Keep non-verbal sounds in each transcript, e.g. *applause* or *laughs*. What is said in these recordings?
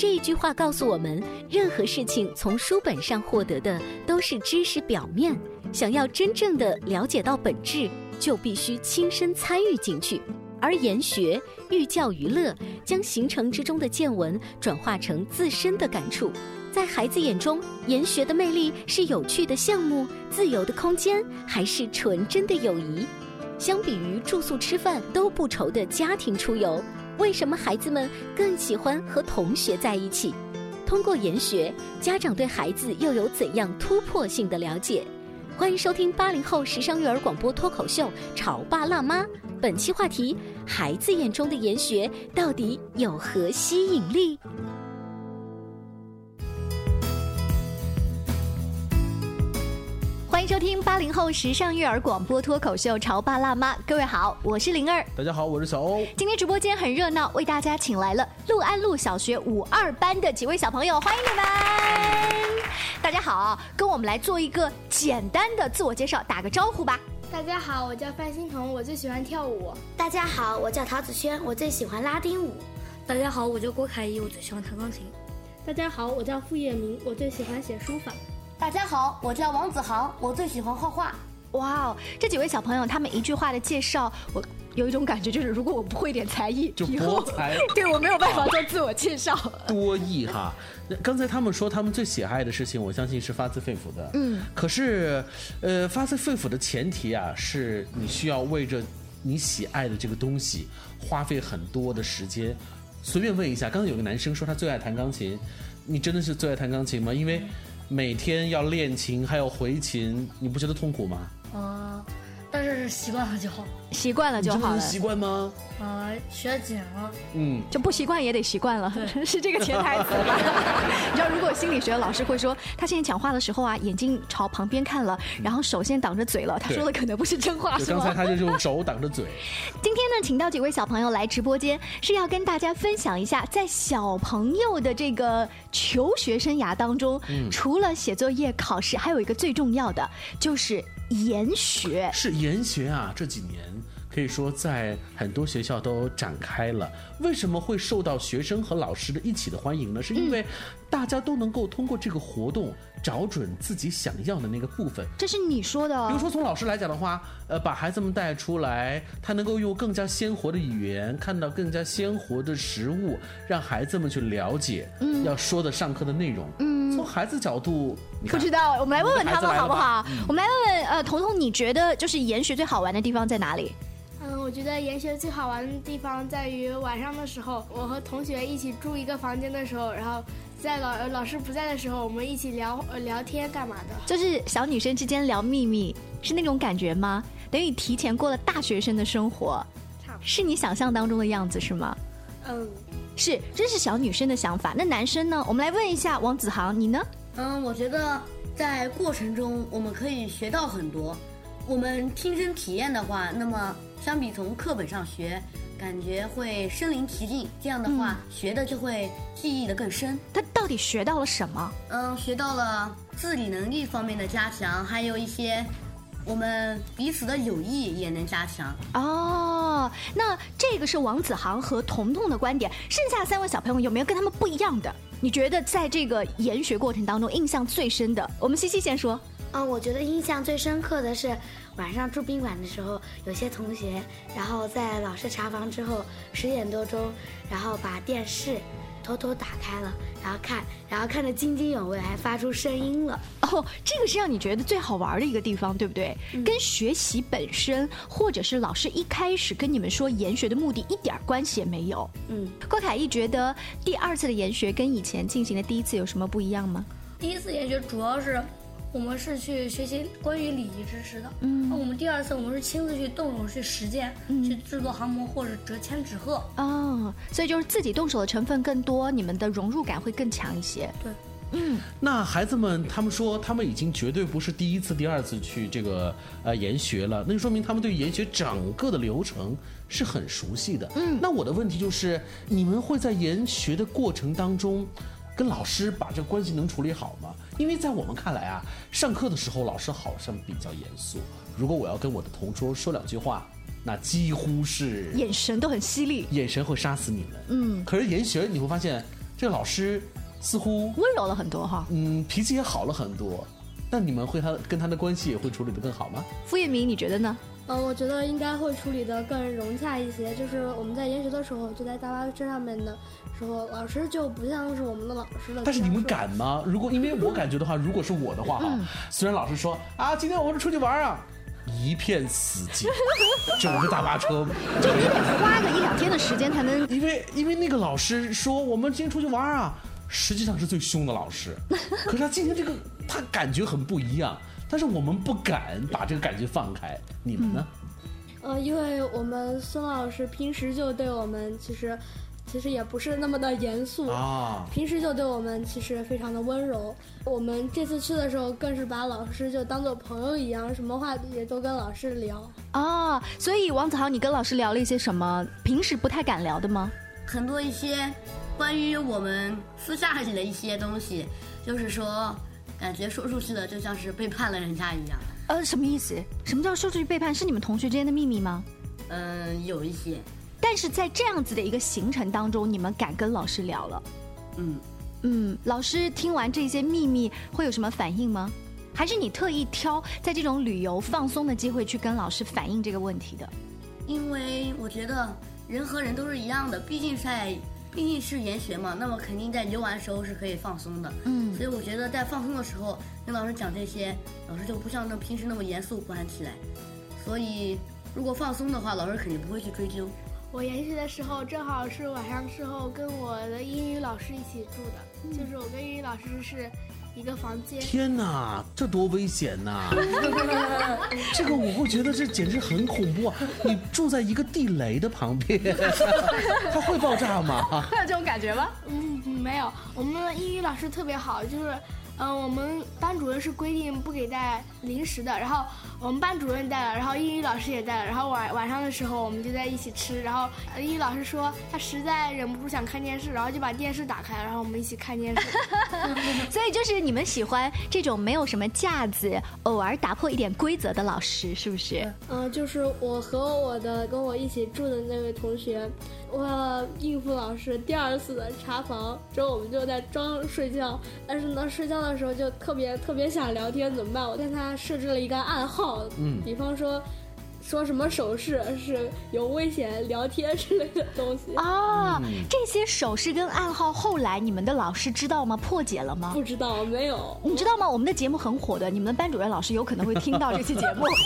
这一句话告诉我们，任何事情从书本上获得的都是知识表面，想要真正的了解到本质，就必须亲身参与进去。而研学寓教于乐，将行程之中的见闻转化成自身的感触。在孩子眼中，研学的魅力是有趣的项目、自由的空间，还是纯真的友谊？相比于住宿吃饭都不愁的家庭出游。为什么孩子们更喜欢和同学在一起？通过研学，家长对孩子又有怎样突破性的了解？欢迎收听八零后时尚育儿广播脱口秀《潮爸辣妈》。本期话题：孩子眼中的研学到底有何吸引力？收听八零后时尚育儿广播脱口秀《潮爸辣妈》，各位好，我是灵儿。大家好，我是小欧。今天直播间很热闹，为大家请来了陆安路小学五二班的几位小朋友，欢迎你们！大家好，跟我们来做一个简单的自我介绍，打个招呼吧。大家好，我叫范欣彤，我最喜欢跳舞。大家好，我叫陶子轩，我最喜欢拉丁舞。大家好，我叫郭凯怡，我最喜欢弹钢琴。大家好，我叫傅叶明，我最喜欢写书法。大家好，我叫王子航，我最喜欢画画。哇哦，这几位小朋友，他们一句话的介绍，我有一种感觉，就是如果我不会点才艺，就博才，*laughs* 对我没有办法做自我介绍。多艺哈，刚才他们说他们最喜爱的事情，我相信是发自肺腑的。嗯，可是，呃，发自肺腑的前提啊，是你需要为着你喜爱的这个东西花费很多的时间。随便问一下，刚刚有个男生说他最爱弹钢琴，你真的是最爱弹钢琴吗？因为。每天要练琴，还要回琴，你不觉得痛苦吗？啊，但是习惯了就好，习惯了就好了。习惯吗？啊，学几年了。嗯，就不习惯也得习惯了，*laughs* 是这个潜台词吧？*laughs* 你知道，如果心理学老师会说，他现在讲话的时候啊，眼睛朝旁边看了，然后手先挡着嘴了，他说的可能不是真话，是吗？刚才他就用手挡着嘴。今天呢，请到几位小朋友来直播间，是要跟大家分享一下，在小朋友的这个求学生涯当中，除了写作业、考试，还有一个最重要的就是研学。是研学啊，这几年。可以说，在很多学校都展开了。为什么会受到学生和老师的一起的欢迎呢？是因为大家都能够通过这个活动找准自己想要的那个部分。这是你说的。比如说，从老师来讲的话，呃，把孩子们带出来，他能够用更加鲜活的语言，看到更加鲜活的食物，让孩子们去了解要说的上课的内容。嗯，从孩子角度，不知道，我们来问问他们好不好？我们来问问，呃，彤彤，你觉得就是研学最好玩的地方在哪里？嗯，我觉得研学最好玩的地方在于晚上的时候，我和同学一起住一个房间的时候，然后在老老师不在的时候，我们一起聊聊天干嘛的？就是小女生之间聊秘密，是那种感觉吗？等于提前过了大学生的生活，是你想象当中的样子是吗？嗯，是，这是小女生的想法。那男生呢？我们来问一下王子航，你呢？嗯，我觉得在过程中我们可以学到很多。我们亲身体验的话，那么。相比从课本上学，感觉会身临其境，这样的话学的就会记忆的更深。他到底学到了什么？嗯，学到了自理能力方面的加强，还有一些我们彼此的友谊也能加强。哦，那这个是王子航和彤彤的观点，剩下三位小朋友有没有跟他们不一样的？你觉得在这个研学过程当中印象最深的？我们西西先说。嗯，我觉得印象最深刻的是晚上住宾馆的时候，有些同学，然后在老师查房之后十点多钟，然后把电视偷偷打开了，然后看，然后看得津津有味，还发出声音了。哦，这个是让你觉得最好玩的一个地方，对不对？跟学习本身，或者是老师一开始跟你们说研学的目的一点关系也没有。嗯，郭凯毅觉得第二次的研学跟以前进行的第一次有什么不一样吗？第一次研学主要是。我们是去学习关于礼仪知识的，嗯，那我们第二次我们是亲自去动手去实践，去制作航模或者折千纸鹤，哦，所以就是自己动手的成分更多，你们的融入感会更强一些。对，嗯，那孩子们他们说他们已经绝对不是第一次、第二次去这个呃研学了，那就说明他们对研学整个的流程是很熟悉的。嗯，那我的问题就是，你们会在研学的过程当中。跟老师把这个关系能处理好吗？因为在我们看来啊，上课的时候老师好像比较严肃。如果我要跟我的同桌说两句话，那几乎是眼神都很犀利，眼神会杀死你们。嗯，可是研学你会发现，这个老师似乎温柔了很多哈。嗯，脾气也好了很多。那你们会他跟他的关系也会处理的更好吗？傅叶明，你觉得呢？嗯，我觉得应该会处理的更融洽一些。就是我们在研学的时候，就在大巴车上面的时候，老师就不像是我们的老师了。但是你们敢吗？如果因为我感觉的话，如果是我的话哈，虽然老师说啊，今天我们出去玩啊，一片死寂，整个大巴车 *laughs* 就你得花个一两天的时间才能。因为因为那个老师说我们今天出去玩啊，实际上是最凶的老师，可是他今天这个他感觉很不一样。但是我们不敢把这个感觉放开，你们呢？呃，因为我们孙老师平时就对我们其实，其实也不是那么的严肃啊。平时就对我们其实非常的温柔。我们这次去的时候，更是把老师就当做朋友一样，什么话也都跟老师聊啊。所以王子豪，你跟老师聊了一些什么？平时不太敢聊的吗？很多一些关于我们私下里的一些东西，就是说。感觉说出去的就像是背叛了人家一样。呃，什么意思？什么叫说出去背叛？是你们同学之间的秘密吗？嗯，有一些。但是在这样子的一个行程当中，你们敢跟老师聊了？嗯嗯，老师听完这些秘密会有什么反应吗？还是你特意挑在这种旅游放松的机会去跟老师反映这个问题的？因为我觉得人和人都是一样的，毕竟在。毕竟是研学嘛，那么肯定在游玩的时候是可以放松的。嗯，所以我觉得在放松的时候跟老师讲这些，老师就不像那平时那么严肃管起来。所以如果放松的话，老师肯定不会去追究。我研学的时候正好是晚上时候跟我的英语老师一起住的，就是我跟英语老师是。一个房间。天哪，这多危险呐！*laughs* 这个我会觉得这简直很恐怖啊！你住在一个地雷的旁边，*laughs* 它会爆炸吗？会有这种感觉吗？嗯，没有。我们的英语老师特别好，就是。嗯，我们班主任是规定不给带零食的，然后我们班主任带了，然后英语老师也带了，然后晚晚上的时候我们就在一起吃，然后英语老师说他实在忍不住想看电视，然后就把电视打开，然后我们一起看电视。*laughs* 所以就是你们喜欢这种没有什么架子，偶尔打破一点规则的老师，是不是？嗯，就是我和我的跟我一起住的那位同学。为了应付老师第二次的查房，之后我们就在装睡觉。但是呢，睡觉的时候就特别特别想聊天，怎么办？我跟他设置了一个暗号，嗯，比方说。说什么手势是有危险、聊天之类的东西啊？这些手势跟暗号，后来你们的老师知道吗？破解了吗？不知道，没有。你知道吗？我们的节目很火的，你们的班主任老师有可能会听到这期节目。*laughs*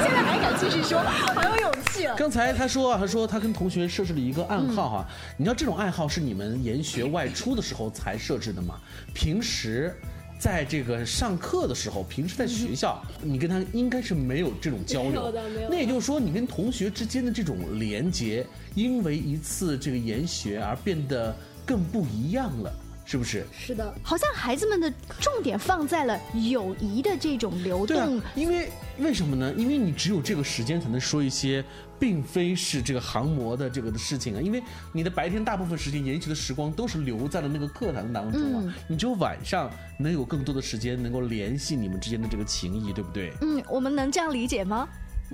现在还敢继续说，好有勇气啊！刚才他说，他说他跟同学设置了一个暗号哈。你知道这种暗号是你们研学外出的时候才设置的吗？平时。在这个上课的时候，平时在学校，你跟他应该是没有这种交流。那也就是说，你跟同学之间的这种连接，因为一次这个研学而变得更不一样了。是不是？是的，好像孩子们的重点放在了友谊的这种流动。因为为什么呢？因为你只有这个时间才能说一些并非是这个航模的这个的事情啊。因为你的白天大部分时间研习的时光都是留在了那个课堂当中啊，你只有晚上能有更多的时间能够联系你们之间的这个情谊，对不对？嗯，我们能这样理解吗？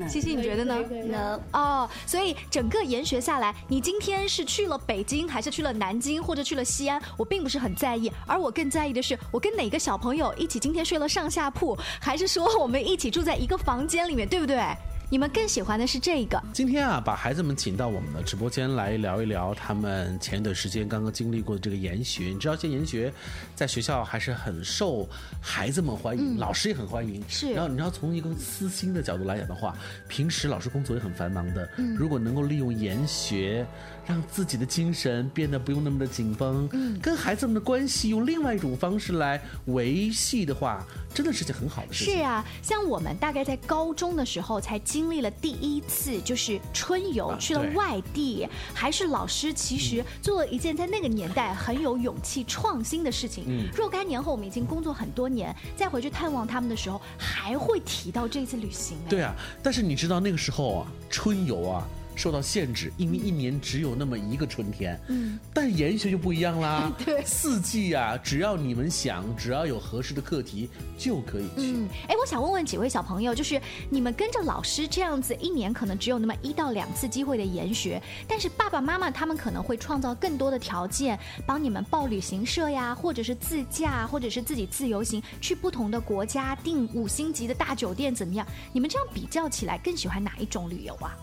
西西，你觉得呢？能哦，所以整个研学下来，你今天是去了北京，还是去了南京，或者去了西安？我并不是很在意，而我更在意的是，我跟哪个小朋友一起今天睡了上下铺，还是说我们一起住在一个房间里面，对不对？你们更喜欢的是这个？今天啊，把孩子们请到我们的直播间来聊一聊他们前一段时间刚刚经历过的这个研学。你知道，现在研学在学校还是很受孩子们欢迎，老师也很欢迎。是。然后，你知道从一个私心的角度来讲的话，平时老师工作也很繁忙的。嗯。如果能够利用研学，让自己的精神变得不用那么的紧绷，嗯，跟孩子们的关系用另外一种方式来维系的话，真的是件很好的事情。是啊，像我们大概在高中的时候才经历了第一次，就是春游去了外地，还是老师其实做了一件在那个年代很有勇气创新的事情。嗯，若干年后我们已经工作很多年，再回去探望他们的时候，还会提到这次旅行。对啊，但是你知道那个时候啊，春游啊。受到限制，因为一年只有那么一个春天。嗯，但研学就不一样啦。*laughs* 对，四季啊，只要你们想，只要有合适的课题，就可以去。嗯，哎，我想问问几位小朋友，就是你们跟着老师这样子，一年可能只有那么一到两次机会的研学，但是爸爸妈妈他们可能会创造更多的条件，帮你们报旅行社呀，或者是自驾，或者是自己自由行去不同的国家订五星级的大酒店，怎么样？你们这样比较起来，更喜欢哪一种旅游啊？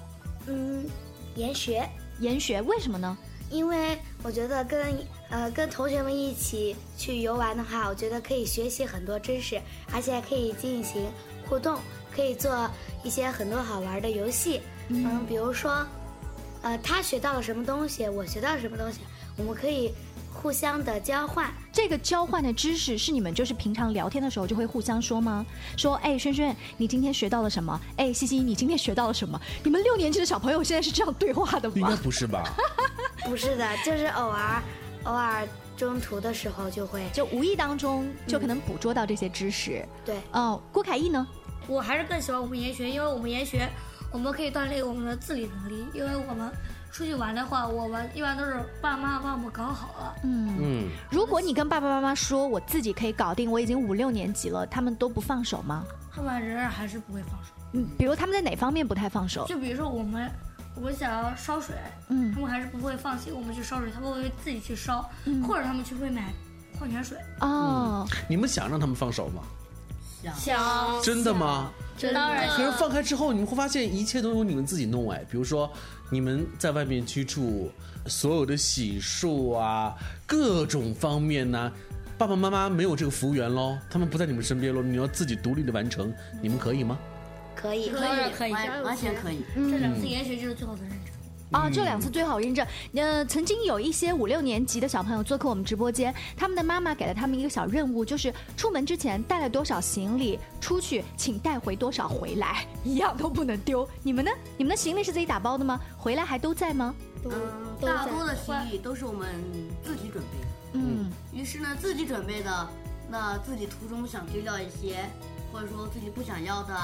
嗯，研学，研学，为什么呢？因为我觉得跟呃跟同学们一起去游玩的话，我觉得可以学习很多知识，而且可以进行互动，可以做一些很多好玩的游戏。嗯，比如说，呃，他学到了什么东西，我学到了什么东西，我们可以。互相的交换，这个交换的知识是你们就是平常聊天的时候就会互相说吗？说，哎，轩轩，你今天学到了什么？哎，西西，你今天学到了什么？你们六年级的小朋友现在是这样对话的吗？应该不是吧？*laughs* 不是的，就是偶尔，偶尔中途的时候就会，就无意当中就可能捕捉到这些知识。对，哦，郭凯毅呢？我还是更喜欢我们研学，因为我们研学，我们可以锻炼我们的自理能力，因为我们。出去玩的话，我们一般都是爸妈帮我们搞好了。嗯嗯，如果你跟爸爸妈妈说我自己可以搞定，我已经五六年级了，他们都不放手吗？他们仍然还是不会放手。嗯，比如他们在哪方面不太放手？就比如说我们，我们想要烧水，嗯，他们还是不会放心我们去烧水，他们会自己去烧，或者他们去会买矿泉水。哦，你们想让他们放手吗？想。真的吗？当然。可是放开之后，你们会发现一切都由你们自己弄哎，比如说。你们在外面居住，所有的洗漱啊，各种方面呢，爸爸妈妈没有这个服务员喽，他们不在你们身边喽，你要自己独立的完成，你们可以吗？可以，可以，可以，完全可以。这两次研学就是最好的认证。啊，这两次最好认证。呃，曾经有一些五六年级的小朋友做客我们直播间，他们的妈妈给了他们一个小任务，就是出门之前带了多少行李出去，请带回多少回来，一样都不能丢。你们呢？*laughs* 你们的行李是自己打包的吗？回来还都在吗？嗯，大多的行李都是我们自己准备的。嗯，于是呢，自己准备的，那自己途中想丢掉一些，或者说自己不想要的。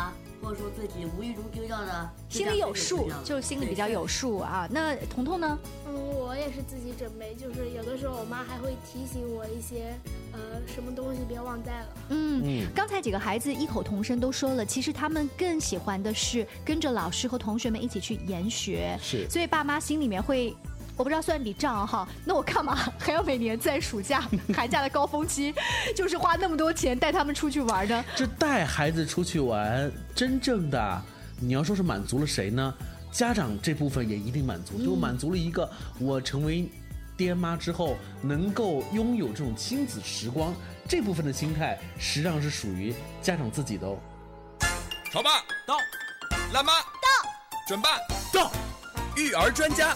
或者说自己无意中丢掉的，心里有数，就是心里比较有数啊。那彤彤呢？嗯，我也是自己准备，就是有的时候我妈还会提醒我一些，呃，什么东西别忘带了。嗯，刚才几个孩子异口同声都说了，其实他们更喜欢的是跟着老师和同学们一起去研学。是，所以爸妈心里面会。我不知道算笔账哈，那我干嘛还要每年在暑假、*laughs* 寒假的高峰期，就是花那么多钱带他们出去玩呢？这带孩子出去玩，真正的你要说是满足了谁呢？家长这部分也一定满足，就满足了一个我成为爹妈之后能够拥有这种亲子时光这部分的心态，实际上是属于家长自己的哦。潮爸到，辣妈到，准爸到，育儿专家。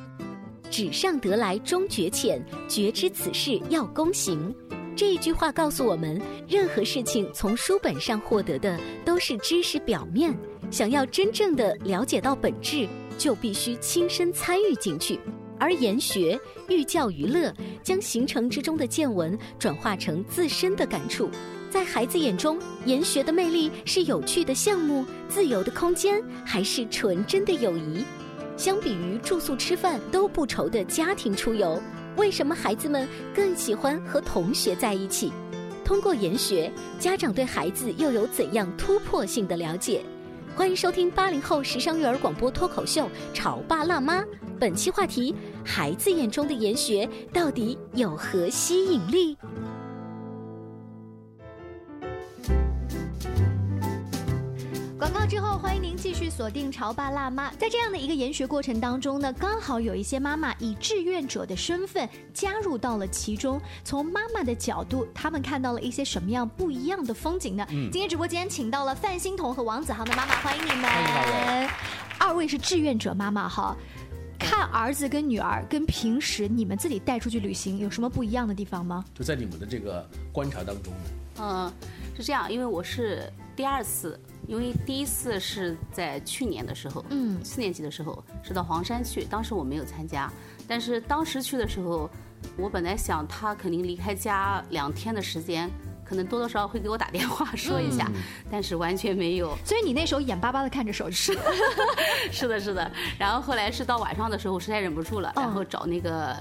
纸上得来终觉浅，绝知此事要躬行。这一句话告诉我们，任何事情从书本上获得的都是知识表面，想要真正的了解到本质，就必须亲身参与进去。而研学寓教于乐，将行程之中的见闻转化成自身的感触。在孩子眼中，研学的魅力是有趣的项目、自由的空间，还是纯真的友谊？相比于住宿吃饭都不愁的家庭出游，为什么孩子们更喜欢和同学在一起？通过研学，家长对孩子又有怎样突破性的了解？欢迎收听八零后时尚育儿广播脱口秀《潮爸辣妈》。本期话题：孩子眼中的研学到底有何吸引力？广告之后，欢迎您继续锁定《潮爸辣妈》。在这样的一个研学过程当中呢，刚好有一些妈妈以志愿者的身份加入到了其中。从妈妈的角度，他们看到了一些什么样不一样的风景呢？今天直播间请到了范欣彤和王子航的妈妈，欢迎你们。二位是志愿者妈妈哈。看儿子跟女儿跟平时你们自己带出去旅行有什么不一样的地方吗？就在你们的这个观察当中呢？嗯，是这样，因为我是第二次，因为第一次是在去年的时候，嗯，四年级的时候是到黄山去，当时我没有参加，但是当时去的时候，我本来想他肯定离开家两天的时间。可能多多少少会给我打电话说一下，*laughs* 但是完全没有。所以你那时候眼巴巴的看着手机。*laughs* 是的，是的。然后后来是到晚上的时候，实在忍不住了，然后找那个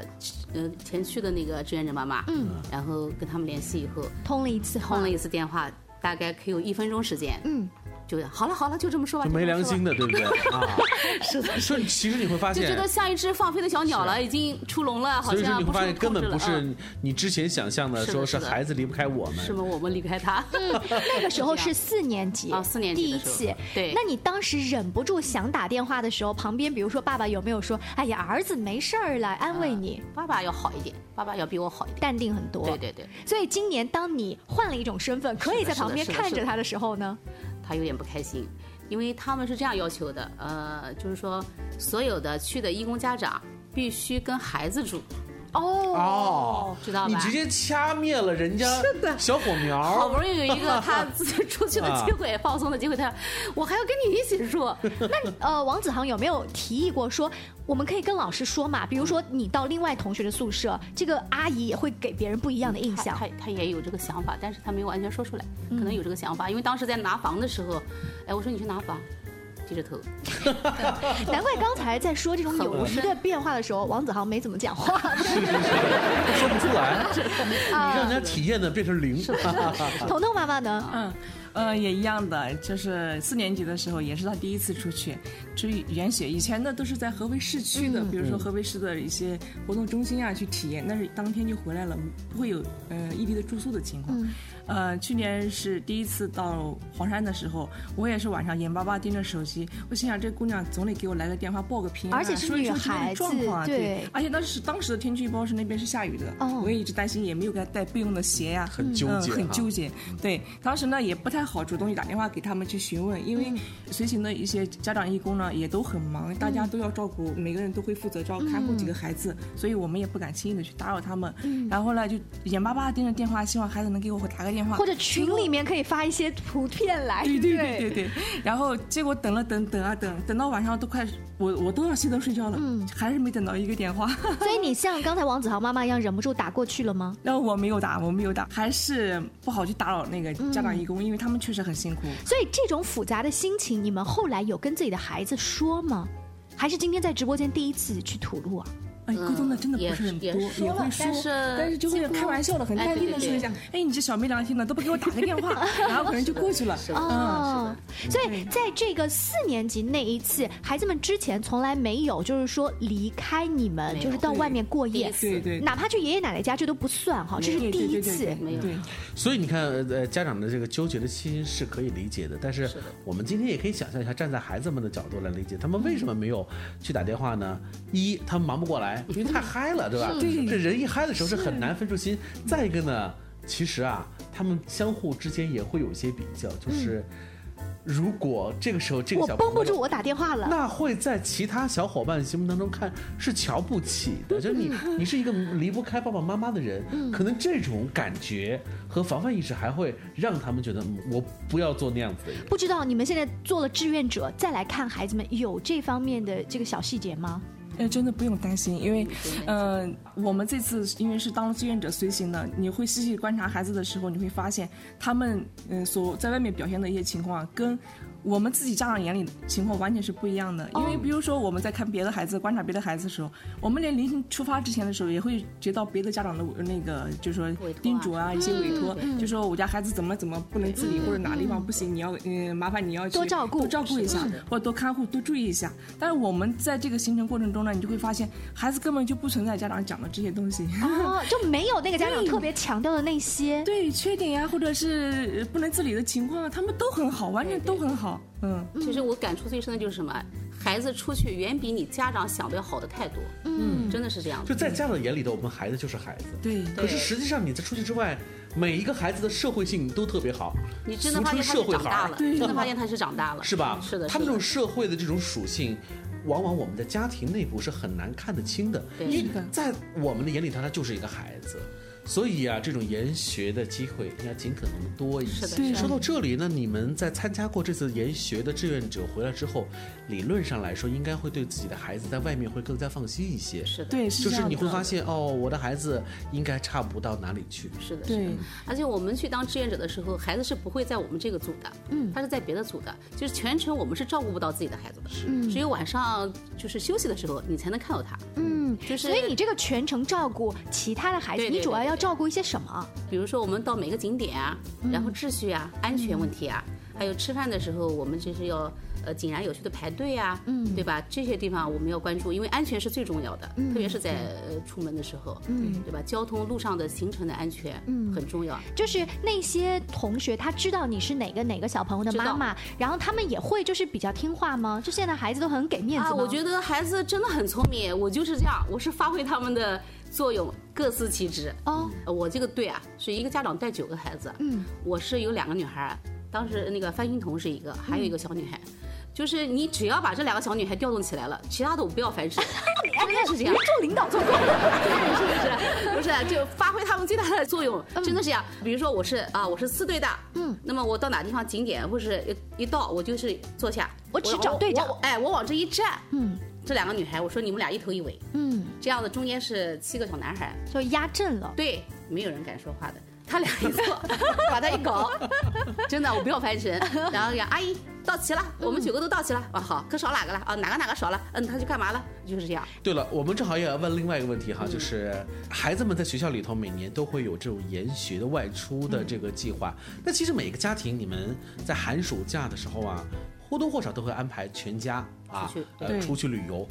呃前去的那个志愿者妈妈，嗯，然后跟他们联系以后，通了一次，通了一次电话，大概可以有一分钟时间，嗯。就好了好了，就这么说吧。没良心的，对不对？*laughs* 啊，是的。所以其实你会发现，就觉得像一只放飞的小鸟了，已经出笼了，好像。所以说你会发现，根本不是你之前想象的，说是孩子离不开我们。是吗？我们离开他。嗯，那个时候是四年级 *laughs* 啊，四年级第一次。对。那你当时忍不住想打电话的时候，旁边比如说爸爸有没有说：“哎呀，儿子没事儿了，安慰你。”爸爸要好一点，爸爸要比我好一点，淡定很多。对对对。所以今年当你换了一种身份，可以在旁边看着他的时候呢，他有点不开心。因为他们是这样要求的，呃，就是说，所有的去的义工家长必须跟孩子住。哦哦，知道吧？你直接掐灭了人家小火苗。好不容易有一个他自己出去的机会，放松的机会，他我还要跟你一起住。*laughs* 那呃，王子航有没有提议过说，我们可以跟老师说嘛？比如说你到另外同学的宿舍，这个阿姨也会给别人不一样的印象。他他也有这个想法，但是他没有完全说出来，可能有这个想法，因为当时在拿房的时候，哎，我说你去拿房。低着头，*laughs* 难怪刚才在说这种友谊的变化的时候，王子豪没怎么讲话，*laughs* 说不出来，你让人家体验的变成零。彤彤妈妈呢？嗯。呃，也一样的，就是四年级的时候，也是他第一次出去，去研学。以前呢都是在合肥市区的，比如说合肥市的一些活动中心啊去体验，但是当天就回来了，不会有呃异地的住宿的情况。呃，去年是第一次到黄山的时候，我也是晚上眼巴巴盯着手机，我心想这姑娘总得给我来个电话报个平安，而且是女孩子，对，而且当时当时的天气预报是那边是下雨的，我也一直担心，也没有给她带备用的鞋呀，很纠结，很纠结。对，当时呢也不太。太好，主动去打电话给他们去询问，因为随行的一些家长义工呢也都很忙，大家都要照顾，每个人都会负责照看护几个孩子，所以我们也不敢轻易的去打扰他们。然后呢，就眼巴巴盯着电话，希望孩子能给我打个电话，或者群里面可以发一些图片来。对对对对对。然后结果等了等等啊等，等到晚上都快我我都要熄灯睡觉了，嗯，还是没等到一个电话。*laughs* 所以你像刚才王子豪妈妈一样，忍不住打过去了吗？那 *laughs* 我没有打，我没有打，还是不好去打扰那个家长义工，因为他他们。确实很辛苦，所以这种复杂的心情，你们后来有跟自己的孩子说吗？还是今天在直播间第一次去吐露啊？沟通的真的不是很多，也会说，但是就会开玩笑的，很淡定的说一下，哎，你这小没良心的，都不给我打个电话，*laughs* 然后可能就过去了。哦，所以在这个四年级那一次，孩子们之前从来没有，就是说离开你们，就是到外面过夜，对对，哪怕去爷爷奶奶家，这都不算哈，这是第一次，没有。所以你看，呃，家长的这个纠结的心是可以理解的，但是我们今天也可以想象一下，站在孩子们的角度来理解，他们为什么没有去打电话呢？一，他们忙不过来。来，因为太嗨了，对吧？这人一嗨的时候是很难分出心。再一个呢，其实啊，他们相互之间也会有一些比较，就是。如果这个时候这个小绷不住，我打电话了，那会在其他小伙伴心目当中看是瞧不起的。就是你，你是一个离不开爸爸妈妈的人，可能这种感觉和防范意识还会让他们觉得我不要做那样子的人。不知道你们现在做了志愿者，再来看孩子们有这方面的这个小细节吗？哎，真的不用担心，因为，嗯，我们这次因为是当志愿者随行的，你会细细观察孩子的时候，你会发现他们嗯所在外面表现的一些情况跟。我们自己家长眼里情况完全是不一样的，因为比如说我们在看别的孩子、观察别的孩子的时候，我们连临行出发之前的时候，也会接到别的家长的那个，就是说叮嘱啊，一些委托，就说我家孩子怎么怎么不能自理，或者哪地方不行，你要嗯麻烦你要多照顾、多照顾一下，或者多看护、多注意一下。但是我们在这个行程过程中呢，你就会发现孩子根本就不存在家长讲的这些东西，哦，*laughs* 就没有那个家长特别强调的那些。对缺点呀，或者是不能自理的情况，他们都很好，完全都很好。嗯，其实我感触最深的就是什么，孩子出去远比你家长想的要好的太多。嗯，真的是这样。就在家长眼里头，我们孩子就是孩子。对。可是实际上你在出去之外，每一个孩子的社会性都特别好。你真的发现他是长大了，真的发现他是长大了，是吧？是的。他们这种社会的这种属性，往往我们的家庭内部是很难看得清的，因为在我们的眼里头，他就是一个孩子。所以啊，这种研学的机会要尽可能多一些。说到这里呢，你们在参加过这次研学的志愿者回来之后，理论上来说，应该会对自己的孩子在外面会更加放心一些。是的，对，就是你会发现哦，我的孩子应该差不到哪里去。是的，对。而且我们去当志愿者的时候，孩子是不会在我们这个组的，嗯，他是在别的组的，就是全程我们是照顾不到自己的孩子的，是，只有晚上就是休息的时候，你才能看到他。嗯，就是。所以你这个全程照顾其他的孩子，你主要要。照顾一些什么？比如说，我们到每个景点啊，然后秩序啊、安全问题啊，还有吃饭的时候，我们就是要。呃，井然有序的排队啊，嗯，对吧？这些地方我们要关注，因为安全是最重要的，嗯特别是在出门的时候，嗯，对吧？交通路上的行程的安全，嗯，很重要。就是那些同学，他知道你是哪个哪个小朋友的妈妈，然后他们也会就是比较听话吗？就现在孩子都很给面子啊，我觉得孩子真的很聪明，我就是这样，我是发挥他们的作用，各司其职。哦，我这个队啊，是一个家长带九个孩子，嗯，我是有两个女孩，当时那个范欣彤是一个，还有一个小女孩。就是你只要把这两个小女孩调动起来了，其他的我不要烦事，*laughs* 真的是这样。做领导做够是不是？*laughs* 不是，就发挥他们最大的作用，真的是这样。比如说我是啊，我是四队的，嗯，那么我到哪地方景点或是一到，我就是坐下，我只找队长，哎，我往这一站，嗯，这两个女孩，我说你们俩一头一尾，嗯，这样子中间是七个小男孩，就压阵了，对，没有人敢说话的。他俩一坐，*laughs* 把他一搞，真的，我不要翻身。*laughs* 然后呀阿姨到齐了，我们九个都到齐了。啊，好，可少哪个了？啊，哪个哪个少了？嗯，他去干嘛了？就是这样。对了，我们正好也要问另外一个问题哈，就是孩子们在学校里头每年都会有这种研学的外出的这个计划。那其实每个家庭，你们在寒暑假的时候啊。或多或少都会安排全家啊，呃，出去旅游。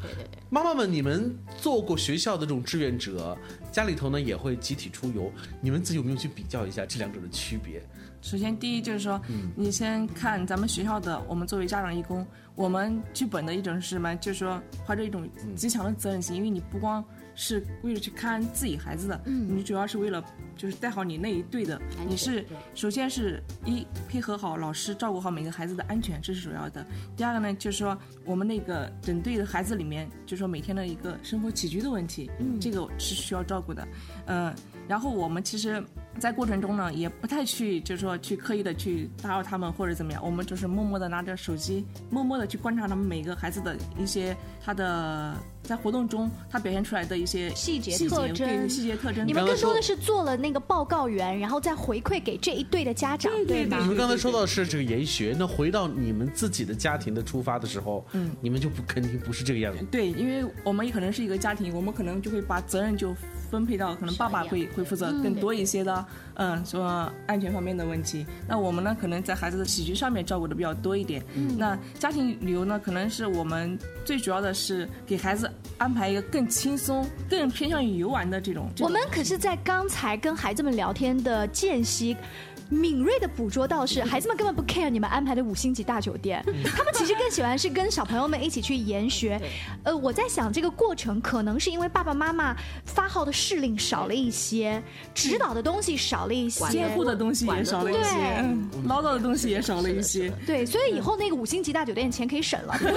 妈妈们，你们做过学校的这种志愿者，家里头呢也会集体出游，你们自己有没有去比较一下这两者的区别？首先，第一就是说，你先看咱们学校的，我们作为家长义工，我们剧本的一种是什么？就是说，怀着一种极强的责任心，因为你不光。是为了去看自己孩子的，嗯，你主要是为了就是带好你那一队的，你是首先是一配合好老师，照顾好每个孩子的安全，这是主要的。第二个呢，就是说我们那个整队的孩子里面，就是说每天的一个生活起居的问题，嗯，这个是需要照顾的，嗯，然后我们其实。在过程中呢，也不太去，就是说去刻意的去打扰他们或者怎么样，我们就是默默的拿着手机，默默的去观察他们每个孩子的一些他的在活动中他表现出来的一些细节特征。细节特征。你们更多的是做了那个报告员，然后再回馈给这一队的家长，对吗？你们刚才说到是这个研学，那回到你们自己的家庭的出发的时候，嗯，你们就不肯定不是这个样子。对，因为我们也可能是一个家庭，我们可能就会把责任就。分配到可能爸爸会会负责更多一些的，嗯，什么安全方面的问题。那我们呢，可能在孩子的起居上面照顾的比较多一点。那家庭旅游呢，可能是我们最主要的是给孩子安排一个更轻松、更偏向于游玩的这种。我们可是在刚才跟孩子们聊天的间隙。敏锐的捕捉到是孩子们根本不 care 你们安排的五星级大酒店，他们其实更喜欢是跟小朋友们一起去研学。*laughs* 呃，我在想这个过程可能是因为爸爸妈妈发号的施令少了一些，指导的东西少了一些，监护的东西也少了一些，唠叨的东西也少了一些。对，所以以后那个五星级大酒店钱可以省了，可以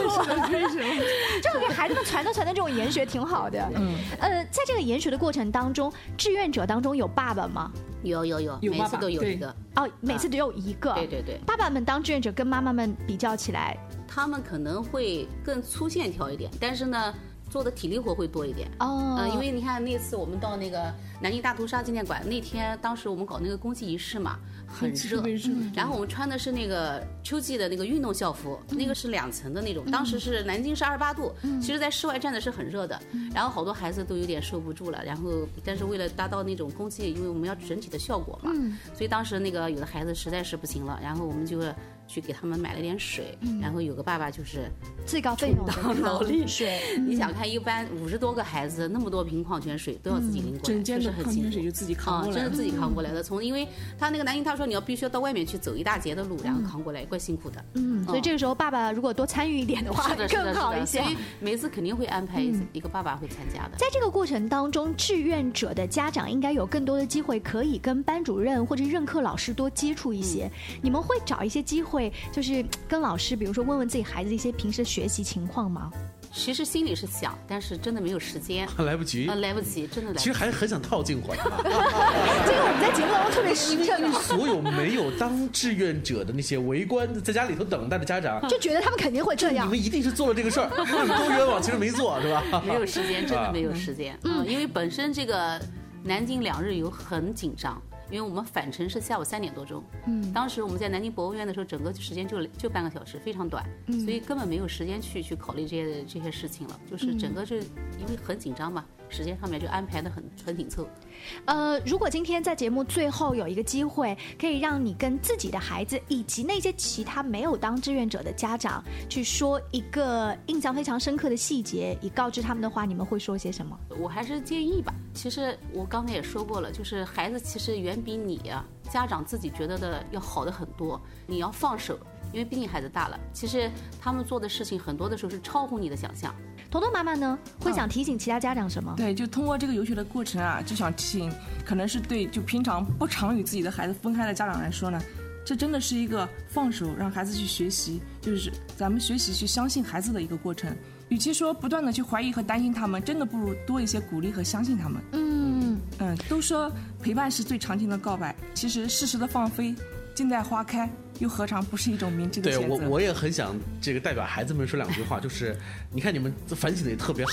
省，*laughs* 这个给孩子们传的传的这种研学挺好的。嗯，呃，在这个研学的过程当中，志愿者当中有爸爸吗？有有有，每次都有一个哦，每次只有一个。对对对，爸爸们当志愿者跟妈妈们比较起来，他们可能会更粗线条一点，但是呢。做的体力活会多一点。哦，呃，因为你看那次我们到那个南京大屠杀纪念馆那天，当时我们搞那个公祭仪式嘛，很热，然后我们穿的是那个秋季的那个运动校服，那个是两层的那种，当时是南京是二十八度，其实在室外站的是很热的，然后好多孩子都有点受不住了，然后但是为了达到那种公祭，因为我们要整体的效果嘛，所以当时那个有的孩子实在是不行了，然后我们就。去给他们买了点水，然后有个爸爸就是最高费用的劳力水。*laughs* 你想看，一般五十多个孩子，那么多瓶矿泉水都要自己拎过来，确实很辛苦。就自己扛过来，真的自己扛过来的。从因为他那个男婴，他说你要必须要到外面去走一大截的路，然后扛过来，怪辛苦的。嗯，所以这个时候爸爸如果多参与一点的话，更好一些。所以每次肯定会安排一个爸爸会参加的。在这个过程当中，志愿者的家长应该有更多的机会可以跟班主任或者任课老师多接触一些。你们会找一些机会，就是。跟老师，比如说问问自己孩子一些平时的学习情况吗？其实心里是想，但是真的没有时间，*laughs* 来不及，来不及，真的来。其实还是很想套近乎。*laughs* *laughs* 这个我们在节目当中特别实证。所有没有当志愿者的那些围观在家里头等待的家长，就觉得他们肯定会这样。你们一定是做了这个事儿，多冤枉，其实没做，是吧？没有时间，真的没有时间。嗯，因为本身这个南京两日游很紧张。因为我们返程是下午三点多钟，嗯，当时我们在南京博物院的时候，整个时间就就半个小时，非常短，嗯所以根本没有时间去去考虑这些这些事情了，就是整个是因为很紧张嘛。时间上面就安排的很很紧凑，呃，如果今天在节目最后有一个机会，可以让你跟自己的孩子以及那些其他没有当志愿者的家长去说一个印象非常深刻的细节，以告知他们的话，你们会说些什么？我还是建议吧。其实我刚才也说过了，就是孩子其实远比你啊家长自己觉得的要好的很多。你要放手，因为毕竟孩子大了，其实他们做的事情很多的时候是超乎你的想象。彤彤妈妈呢，会想提醒其他家长什么？对，就通过这个游学的过程啊，就想提醒，可能是对就平常不常与自己的孩子分开的家长来说呢，这真的是一个放手让孩子去学习，就是咱们学习去相信孩子的一个过程。与其说不断的去怀疑和担心他们，真的不如多一些鼓励和相信他们。嗯嗯，都说陪伴是最长情的告白，其实适时的放飞，静待花开。又何尝不是一种明智的选择？对我，我也很想这个代表孩子们说两句话，就是 *laughs* 你看你们反省的也特别好，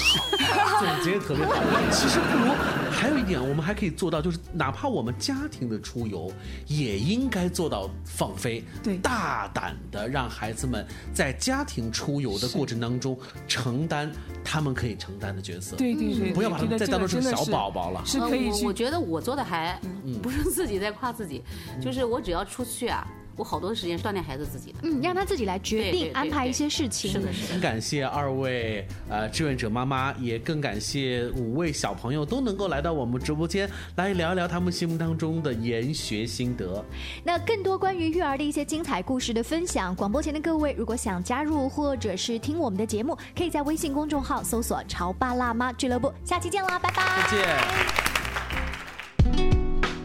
总结也特别好。其实不如还有一点，我们还可以做到，就是哪怕我们家庭的出游，也应该做到放飞，对，大胆的让孩子们在家庭出游的过程当中承担他们可以承担的角色。对对对，不要把他们再当做是小宝宝了。是可以我觉得我做的还不是自己在夸自己，就是我只要出去啊。我好多时间锻炼孩子自己的，嗯，让他自己来决定安排一些事情。是的，是的。很感谢二位呃志愿者妈妈，也更感谢五位小朋友都能够来到我们直播间来聊一聊他们心目当中的研学心得。那更多关于育儿的一些精彩故事的分享，广播前的各位如果想加入或者是听我们的节目，可以在微信公众号搜索“潮爸辣妈俱乐部”。下期见啦，拜拜！再见。